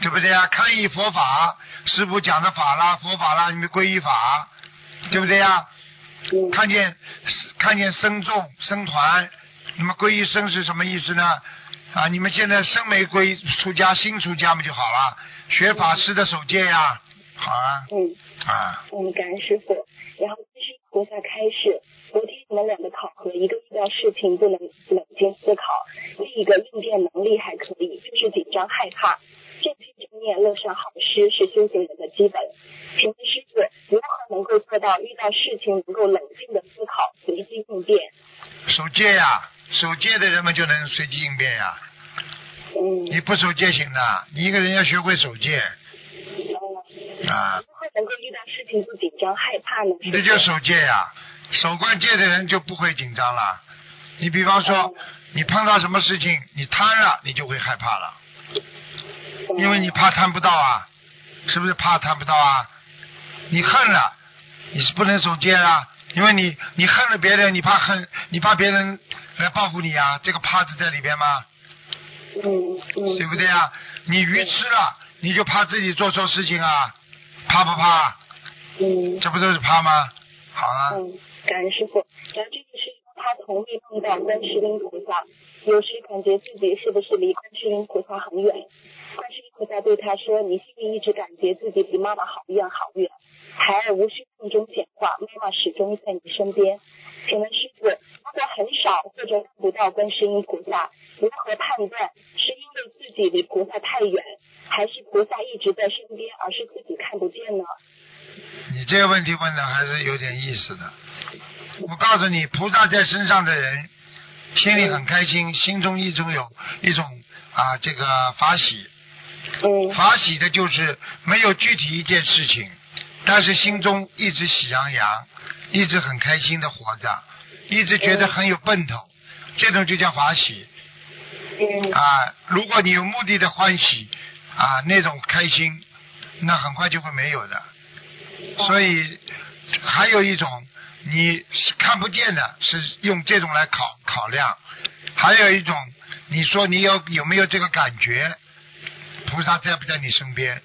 对不对啊？看一佛法，师傅讲的法啦，佛法啦，你们皈依法，对不对呀？看见看见僧众僧团，那么皈依僧是什么意思呢？啊，你们现在僧没皈出家，新出家不就好了，学法师的守戒呀，好啊。嗯。啊。嗯，感恩师傅。然后继续菩萨开示，昨天你们两个考核，一个遇到事情不能冷静思考，另一个应变能力还可以，就是紧张害怕。正心正念，乐善好施是修行人的基本。请问师傅，如何能够做到遇到事情能够冷静的思考，随机应变？守戒呀，守戒的人们就能随机应变呀。嗯。你不守戒行的，你一个人要学会守戒。啊。不会能够遇到事情不紧张害怕呢？这就守戒呀，守惯戒的人就不会紧张了。你比方说，你碰到什么事情，你贪了，你就会害怕了。因为你怕贪不到啊，是不是怕贪不到啊？你恨了，你是不能守戒啊，因为你你恨了别人，你怕恨，你怕别人来报复你啊，这个怕字在里边吗？嗯嗯。对不对啊？你愚痴了，你就怕自己做错事情啊，怕不怕？嗯。这不都是怕吗？好了。嗯，感恩师傅。然后这个是他从未碰到观世音菩萨，有时感觉自己是不是离观世音菩萨很远？观世音菩萨对他说：“你心里一直感觉自己离妈妈好远好远，孩儿无需梦中显化，妈妈始终在你身边。”请问师傅，如果很少或者看不到观世音菩萨，如何判断是因为自己离菩萨太远，还是菩萨一直在身边，而是自己看不见呢？你这个问题问的还是有点意思的。我告诉你，菩萨在身上的人，心里很开心，心中一种有一种啊这个法喜。嗯法喜的就是没有具体一件事情，但是心中一直喜洋洋，一直很开心的活着，一直觉得很有奔头，这种就叫法喜嗯啊。如果你有目的的欢喜啊，那种开心，那很快就会没有的。所以还有一种你看不见的，是用这种来考考量；还有一种，你说你有有没有这个感觉？菩萨在不在你身边？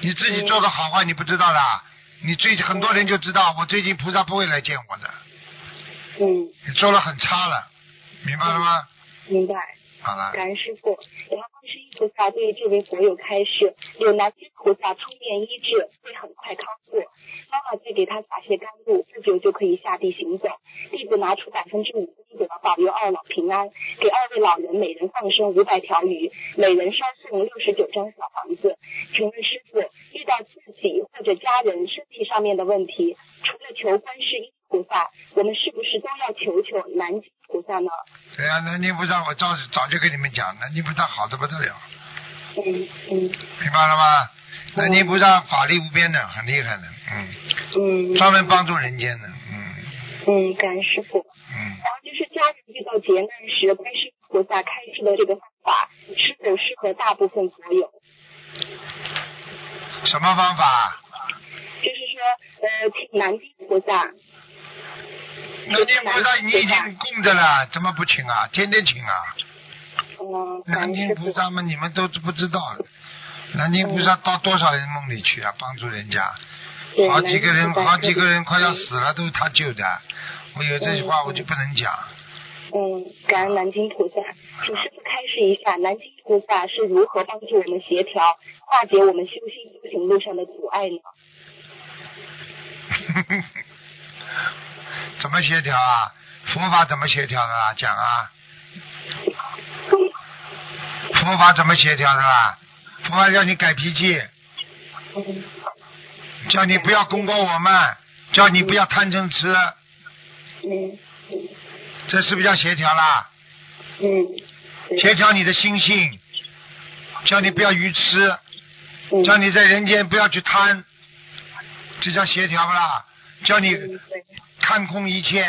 你自己做个好坏你不知道的，你最近很多人就知道，我最近菩萨不会来见我的，嗯，你做了很差了，明白了吗？明白。感恩师傅，然后观世音菩萨对这位佛友开示，有南京菩萨出面医治，会很快康复。妈妈再给他撒些甘露，不久就可以下地行走。弟子拿出百分之五功德，保佑二老平安，给二位老人每人放生五百条鱼，每人烧送六十九张小房子。请问师傅，遇到自己或者家人身体上面的问题，除了求观世音菩萨，我们是不是都要求求南京菩萨呢？对呀、南京菩萨我早早就跟你们讲，南京菩萨好的不得了，嗯嗯明白了吗？南京菩萨法力无边的，很厉害的，嗯，嗯。专门帮助人间的，嗯嗯，感恩师傅。嗯。然后就是家人遇到劫难时，观世音菩萨开示的这个方法，是否适合大部分佛友？什么方法？就是说，呃，请南京菩萨。南京菩萨你已经供着了，怎么不请啊？天天请啊！嗯，南京。菩萨们，你们都是不知道。南京菩萨到多少人梦里去啊？帮助人家，对好几个人，好几个人快要嗯死了，都是他救的。我有这句话，嗯我就不能讲。嗯，感恩南京菩萨，请师傅开示一下，南京菩萨是如何帮助我们协调、化解我们修心修行路上的阻碍呢？怎么协调啊？佛法怎么协调的啦？讲啊！佛法怎么协调的啦？佛法叫你改脾气，叫你不要功过我们，叫你不要贪嗔痴，这是不是叫协调啦？嗯协调你的心性，叫你不要愚痴，叫你在人间不要去贪，这叫协调不啦？叫你看空一切。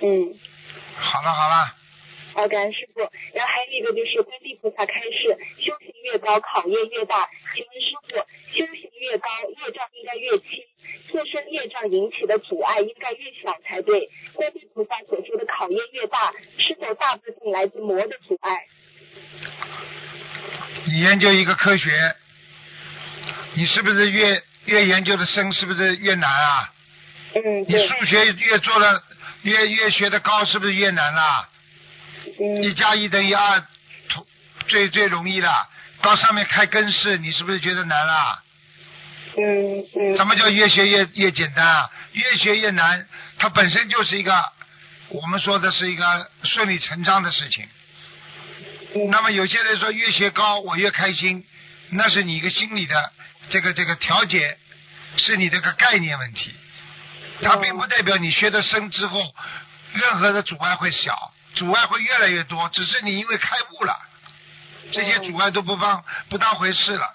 嗯。好了好了，好，感恩师傅。然后还有一个就是观地菩萨开示，修行越高，考验越大。请问师傅，修行越高，业障应该越轻，自身业障引起的阻碍应该越小才对。观地菩萨所说的考验越大，是否大部分来自魔的阻碍？你研究一个科学，你是不是越越研究的深，是不是越难啊？嗯，你，数学越做的越越学的高，是不是越难啦？一嗯加一等于二，最最容易了。到上面开根式，你是不是觉得难啦？嗯嗯什么叫越学越越简单啊？越学越难，它本身就是一个我们说的是一个顺理成章的事情。嗯，那么有些人说越学高我越开心，那是你一个心理的这个这个调节，是你这个概念问题。它并不代表你学的深之后，任何的阻碍会小，阻碍会越来越多，只是你因为开悟了，这些阻碍都不当不当回事了。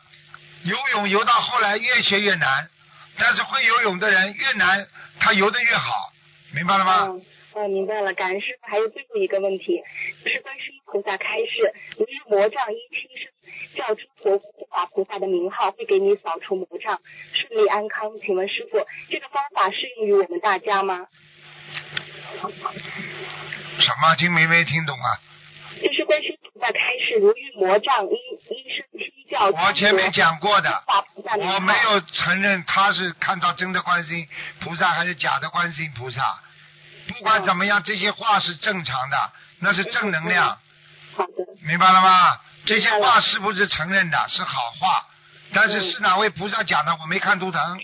游泳游到后来越学越难，但是会游泳的人越难，他游得越好，明白了吗？嗯，哦，明白了。感恩师傅，还有最后一个问题，是观世音菩萨开示，由于魔障因轻生，叫诸佛护法菩萨的名号，会给你扫除魔障，顺利安康。请问师傅，这个方法适用于我们大家吗？什么听没没听懂啊？就是观世音菩萨开示，如遇魔障，一一声七叫。我前面讲过的我没有承认他是看到真的观世音菩萨还是假的观世音菩萨，不管怎么样，这些话是正常的，那是正能量，好的，明白了吗？这些话是不是承认的？是好话，但是是哪位菩萨讲的？我没看图腾，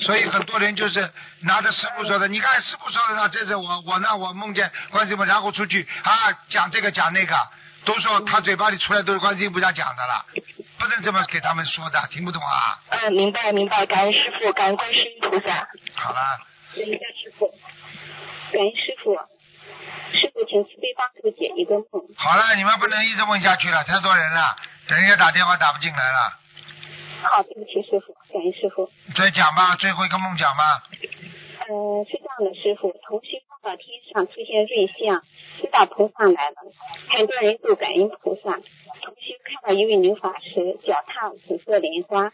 所以很多人就是拿着师傅说的，你看师傅说的呢，这是我我呢，我梦见观世音菩萨，然后出去啊讲这个讲那个，都说他嘴巴里出来都是观世音菩萨讲的了，不能这么给他们说的，听不懂啊？嗯，明白明白，感恩师傅，感恩观世音菩萨。好了，等一下，师傅，感恩师傅，师傅请慈悲帮助解一个梦。好了，你们不能一直问下去了，太多人了，等人家打电话打不进来了，好，对不起，师傅，感恩师傅。再讲吧，最后一个梦讲吧。呃，是这样的，师傅，同修梦到天上出现瑞相，知道菩萨来了，很多人都感恩菩萨。同修看到一位女法师脚踏紫色莲花，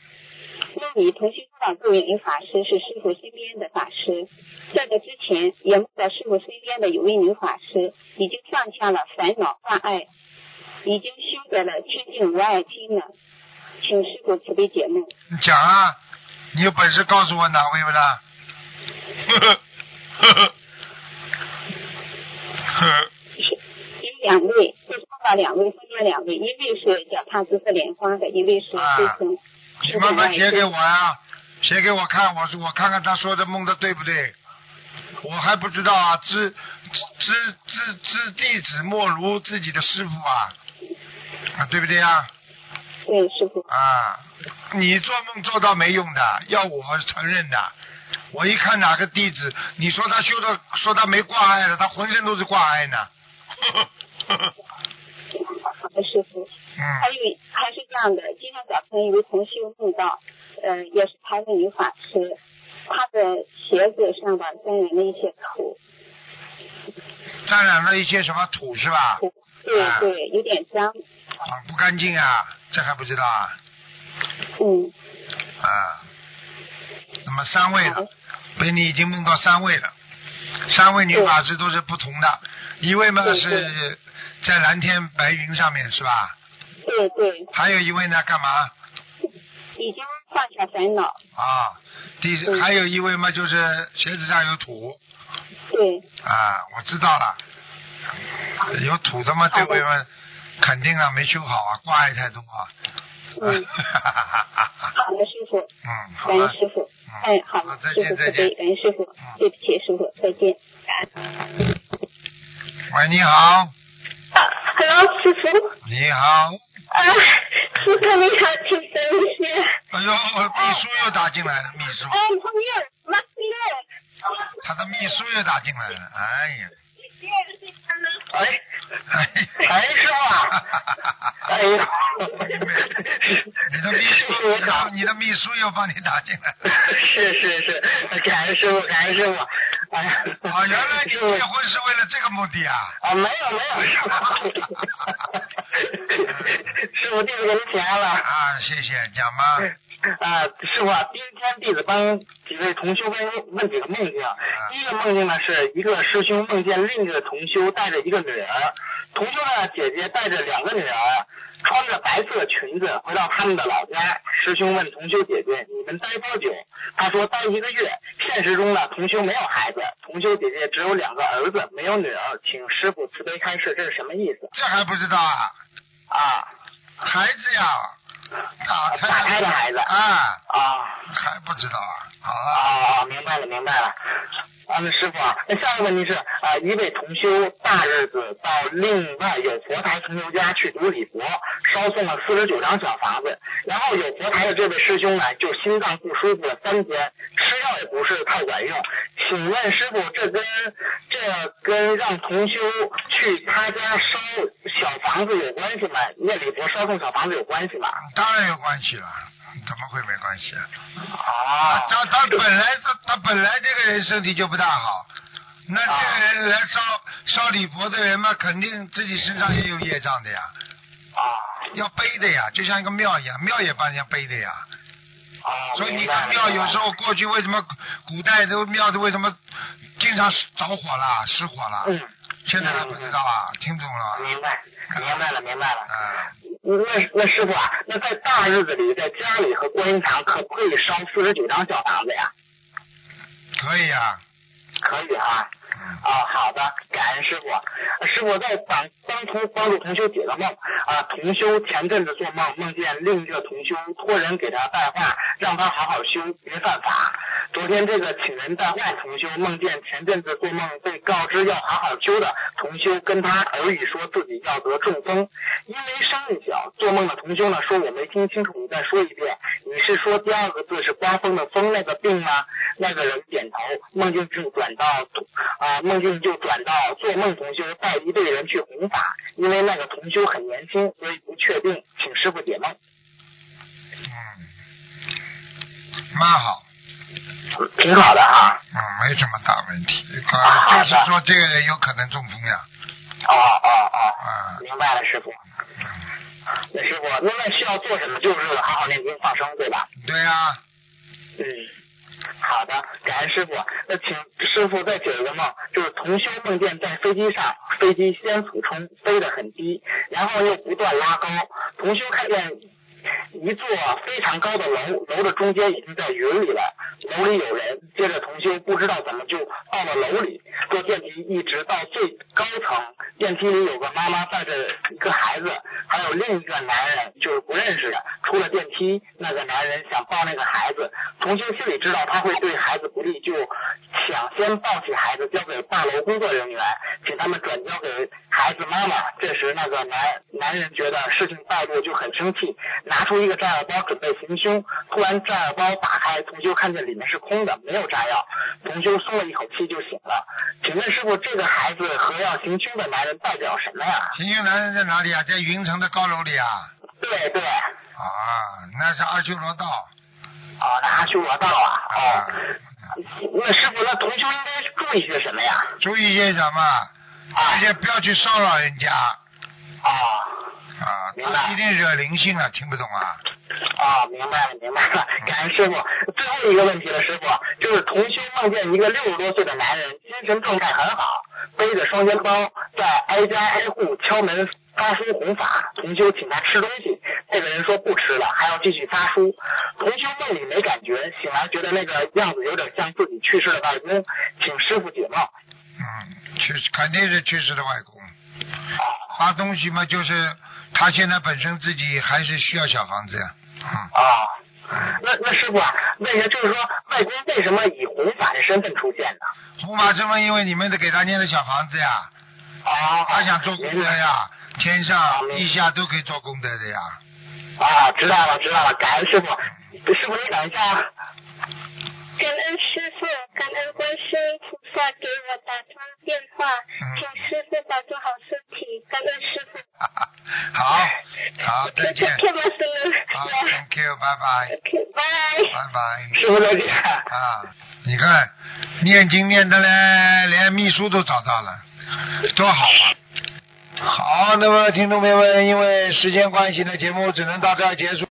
梦里同修知道这位女法师是师傅身边的法师。在这之前，也梦到师傅身边的有位女法师已经放下了烦恼挂碍，已经修得了清净无碍心了。请师傅慈悲解梦。你讲啊，你有本事告诉我哪位不啦？呵呵呵呵呵，有两位，就是梦到两位，分别两位，一位是脚踏紫色莲花的，一位是啊修成你慢慢写给我呀、写给我看，我说我看看他说的梦的对不对？我还不知道啊，知知知知弟子莫如自己的师傅啊，啊，对不对啊？对，师傅。啊，你做梦做到没用的，要我承认的。我一看哪个弟子，你说他修的，说他没挂碍的，他浑身都是挂碍呢。好的，师傅。还嗯，有还是这样的，今天早晨有位同修梦到，呃，也是台湾女法师，她的鞋子上吧沾染了一些土，沾染了一些什么土是吧？土，对啊。对，有点脏，啊，不干净啊，这还不知道啊？嗯，啊，那么三位了，被你已经梦到三位了，三位女法师都是不同的，一位嘛是在蓝天白云上面是吧？对对，还有一位呢干嘛？已经放下烦恼，啊，第还有一位嘛就是鞋子上有土。对，啊，我知道了，有土的嘛，这位嘛肯定啊没修好啊，挂碍太多啊。嗯，好的，师傅，嗯，好感恩了，师傅，嗯哎，好好，再见再见。感恩师傅。嗯，对不起，师傅，再见。喂，你好，Hello，师傅。你好，啊，师傅你好，请等一下。哎呦，秘书又打进来了，秘书，哎，朋友，马斯勒。他的秘书又打进来了，哎呀，哎，哎，哎，师傅啊，哎呀，你的秘书，你的你的秘书又帮你打进来了。是是是，感恩师傅，感恩师傅。哎呀，啊，原来你结婚是为了这个目的啊？啊，没有没有，师傅，师傅弟子给您请安了。啊，谢谢，讲吧。啊，师傅啊，今天弟子帮几位同修问问几个梦境。第一个梦境呢，是一个师兄梦见另一个同修带着一个女儿，同修的姐姐带着两个女儿，穿着白色裙子回到他们的老家。师兄问同修姐姐：“你们待多久？”他说：“待一个月。”现实中呢，同修没有孩子，同修姐姐只有两个儿子，没有女儿。请师傅慈悲开示，这是什么意思？这还不知道啊？啊孩子呀，打胎的孩子啊，啊。还不知道啊？好了，啊，明白了，明白了。啊，师傅，那下一个问题是，啊，一位同修大日子到另外有佛台同修家去读礼佛，烧送了四十九张小房子，然后有佛台的这位师兄呢，就心脏不舒服了三天，吃药也不是太管用。请问师傅，这跟这跟让同修去他家烧小房子有关系吗？念礼佛烧送小房子有关系吗？当然有关系了，怎么会没关系啊？啊他他本来他他本来这个人身体就不大好，那这个人来烧烧礼佛的人嘛，肯定自己身上也有业障的呀，啊要背的呀，就像一个庙一样，庙也帮人家背的呀。啊！所以你看庙有时候过去为什么古代都庙都为什么经常着火了、失火了？嗯，现在还不知道啊，听不懂了？明白，明白了，明白了。啊，那那师傅啊，那在大日子里，在家里和观音堂可不可以烧四十九张小房子呀？可以啊，可以啊。啊，好的，感恩师傅。师傅在帮帮同帮助同修解个梦啊，同修前阵子做梦梦见另一个同修托人给他带话，让他好好修，别犯法。昨天这个请人带话同修梦见前阵子做梦被告知要好好修的同修跟他耳语说自己要得中风，因为声音小，做梦的同修呢说我没听清楚，你再说一遍，你是说第二个字是刮风的风那个病吗？那个人点头，梦境就转到啊，梦境就转到做梦同修带一队人去弘法，因为那个同修很年轻，所以不确定，请师傅解梦。嗯，蛮好，挺好的啊。嗯，没什么大问题。啊就是说这个人有可能中风呀。哦哦哦，啊，明白了，师傅。那师傅，那那需要做什么？就是好好念经放生，对吧？对呀、嗯，好的，感恩师傅。那请师傅再解一个梦，就是同修梦见在飞机上，飞机先俯冲，飞得很低，然后又不断拉高。同修看见一座非常高的楼，楼的中间已经在云里了，楼里有人。接着同修不知道怎么就到了楼里，坐电梯一直到最高层，电梯里有个妈妈带着一个孩子，还有另一个男人，就是不认识的。出了电梯，那个男人想抱那个孩子，同修心里知道他会对孩子不利，就想先抱起孩子交给大楼工作人员，请他们转交给孩子妈妈。这时那个男男人觉得事情败露，就很生气，拿出一个炸药包准备行凶。突然炸药包打开，同修看见里面是空的，没有炸药。同修松了一口气就醒了。请问师傅，这个孩子和要行凶的男人代表什么呀？行凶男人在哪里啊？在云城的高楼里啊。对对，啊，那是阿修罗道。哦，那阿修罗道啊，啊哦，那师傅，那同修应该注意些什么呀？注意些什么？啊而且不要去骚扰人家啊啊，明白他一定惹灵性了，听不懂啊？啊，明白了明白了，感恩师傅。最后一个问题了，师傅，就是同修梦见一个六十多岁的男人，精神状态很好，背着双肩包，在挨家挨户敲门发书弘法。同修请他吃东西，那个人说不吃了，还要继续发书。同修梦里没感觉，醒来觉得那个样子有点像自己去世的外公，请师傅解梦。嗯，去肯定是去世的外公。发东西嘛，就是他现在本身自己还是需要小房子呀。嗯，啊，那那师傅啊，问一下，就是说外公为什么以弘法的身份出现呢？弘法身份，因为你们得给他念的小房子呀，啊，他想做功德呀，天上地下都可以做功德的呀。啊，知道了知道了，感恩师傅。师傅你等一下啊。感恩师傅，感恩观世音菩萨给我打通电话，请师傅保重好身体，感恩师傅。好，好，再见。好，Thank you，拜拜 bye. 拜拜。师傅再见。啊，你看，念经念的嘞，连秘书都找到了，多好啊！好，那么听众朋友们，因为时间关系呢，节目只能到这儿结束。